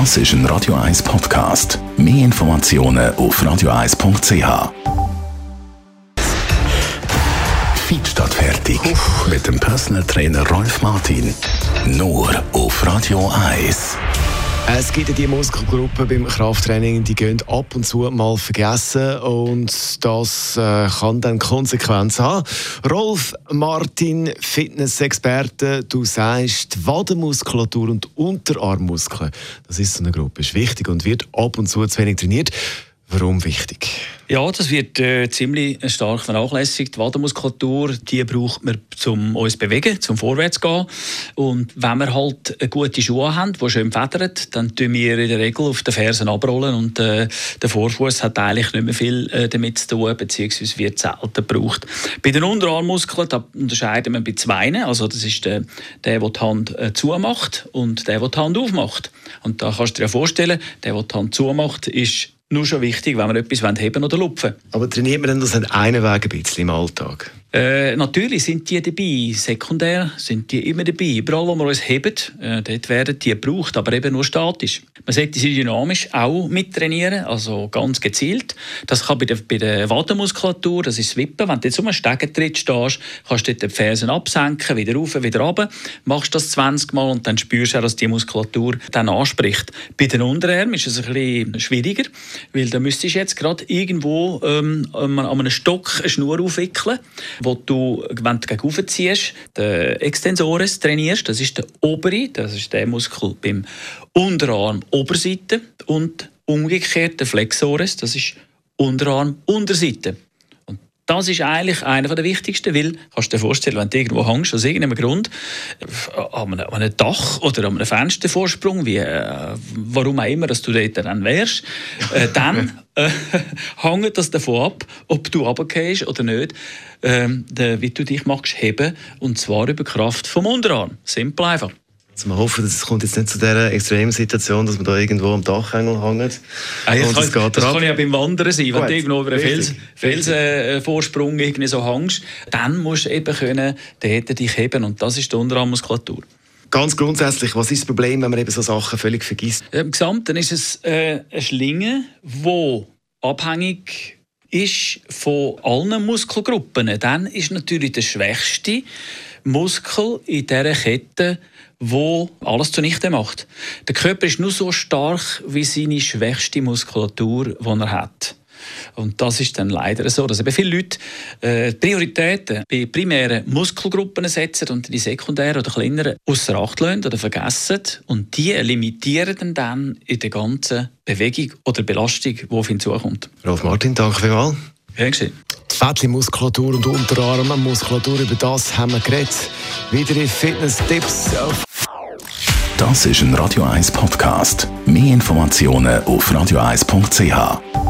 Das ist ein Radio 1 Podcast. Mehr Informationen auf radio1.ch. Fit statt fertig. Mit dem Personal Trainer Rolf Martin. Nur auf Radio 1. Es gibt die Muskelgruppen beim Krafttraining, die gehen ab und zu mal vergessen und das äh, kann dann Konsequenzen haben. Rolf Martin, Fitnessexperte, du sagst, Wadenmuskulatur und Unterarmmuskeln, das ist so eine Gruppe, ist wichtig und wird ab und zu zu wenig trainiert. Warum wichtig? Ja, das wird äh, ziemlich stark vernachlässigt. Die Wadenmuskulatur, die braucht man, um uns zu bewegen, zum vorwärts zu gehen. Und wenn wir halt gute Schuhe haben, die schön federn, dann tun wir in der Regel auf den Fersen abrollen und äh, der Vorfuß hat eigentlich nicht mehr viel äh, damit zu tun, beziehungsweise wird selten gebraucht. Bei den Unterarmmuskeln da unterscheiden wir bei zwei. Also das ist der, der, der die Hand äh, zumacht und der, der die Hand aufmacht. Und da kannst du dir vorstellen, der, der die Hand zumacht, ist nur schon wichtig, wenn wir etwas heben oder lupfen Aber trainiert man denn das an einen Weg ein bisschen im Alltag? Äh, natürlich sind die dabei, sekundär sind die immer dabei. Überall, wo wir uns heben, äh, dort werden die gebraucht, aber eben nur statisch. Man sollte sie dynamisch auch mittrainieren, also ganz gezielt. Das kann bei der, bei der Wadenmuskulatur, das ist das Wippen. Wenn du jetzt um einen Stegentritt stehst, kannst du dort die Fersen absenken, wieder rauf, wieder runter. Machst das 20 Mal und dann spürst du auch, dass die Muskulatur dann anspricht. Bei den Unterarmen ist es ein bisschen schwieriger, weil da müsstest du jetzt gerade irgendwo ähm, an einem Stock eine Schnur aufwickeln wo du, wenn du gegen ziehst, den Extensores trainierst. Das ist der obere, das ist der Muskel beim Unterarm Oberseite und umgekehrt der Flexores, das ist Unterarm Unterseite. Das ist eigentlich einer der wichtigsten, weil, kannst du dir vorstellen, wenn du irgendwo hängst, aus irgendeinem Grund, äh, an einem, an einem Dach oder an einem Fenstervorsprung, wie, äh, warum auch immer, dass du dort dann wärst, äh, dann äh, hängt das davon ab, ob du runtergehst oder nicht, äh, wie du dich magst heben, und zwar über Kraft vom Unterarm. Simpel einfach. Also wir hoffen, es kommt jetzt nicht zu dieser extremen Situation, dass man da irgendwo am Dachengel hängt. Ah, das, kann, das, das kann, ja beim Wandern sein. Wenn du irgendwo über einen Fels, Felsenvorsprung irgendwie so hängst, dann musst du eben können, dort dich heben. Und das ist die Unterarmmuskulatur. Ganz grundsätzlich, was ist das Problem, wenn man eben so Sachen völlig vergisst? Im Gesamten ist es äh, eine Schlinge, die abhängig ist von allen Muskelgruppen. Dann ist natürlich der schwächste Muskel in dieser Kette wo alles zunichte macht. Der Körper ist nur so stark wie seine schwächste Muskulatur, die er hat. Und das ist dann leider so, dass eben viele Leute äh, Prioritäten bei primären Muskelgruppen setzen und die sekundären oder kleineren außer Acht lassen oder vergessen. Und die limitieren dann, in der ganzen Bewegung oder Belastung, die auf ihn zukommt. Rolf Martin, danke vielmals. Ja, gesehen. Die Fettmuskulatur und Unterarmmuskulatur, über das haben wir geredet. Weitere Fitness-Tipps das ist ein Radio 1 Podcast. Mehr Informationen auf radio1.ch.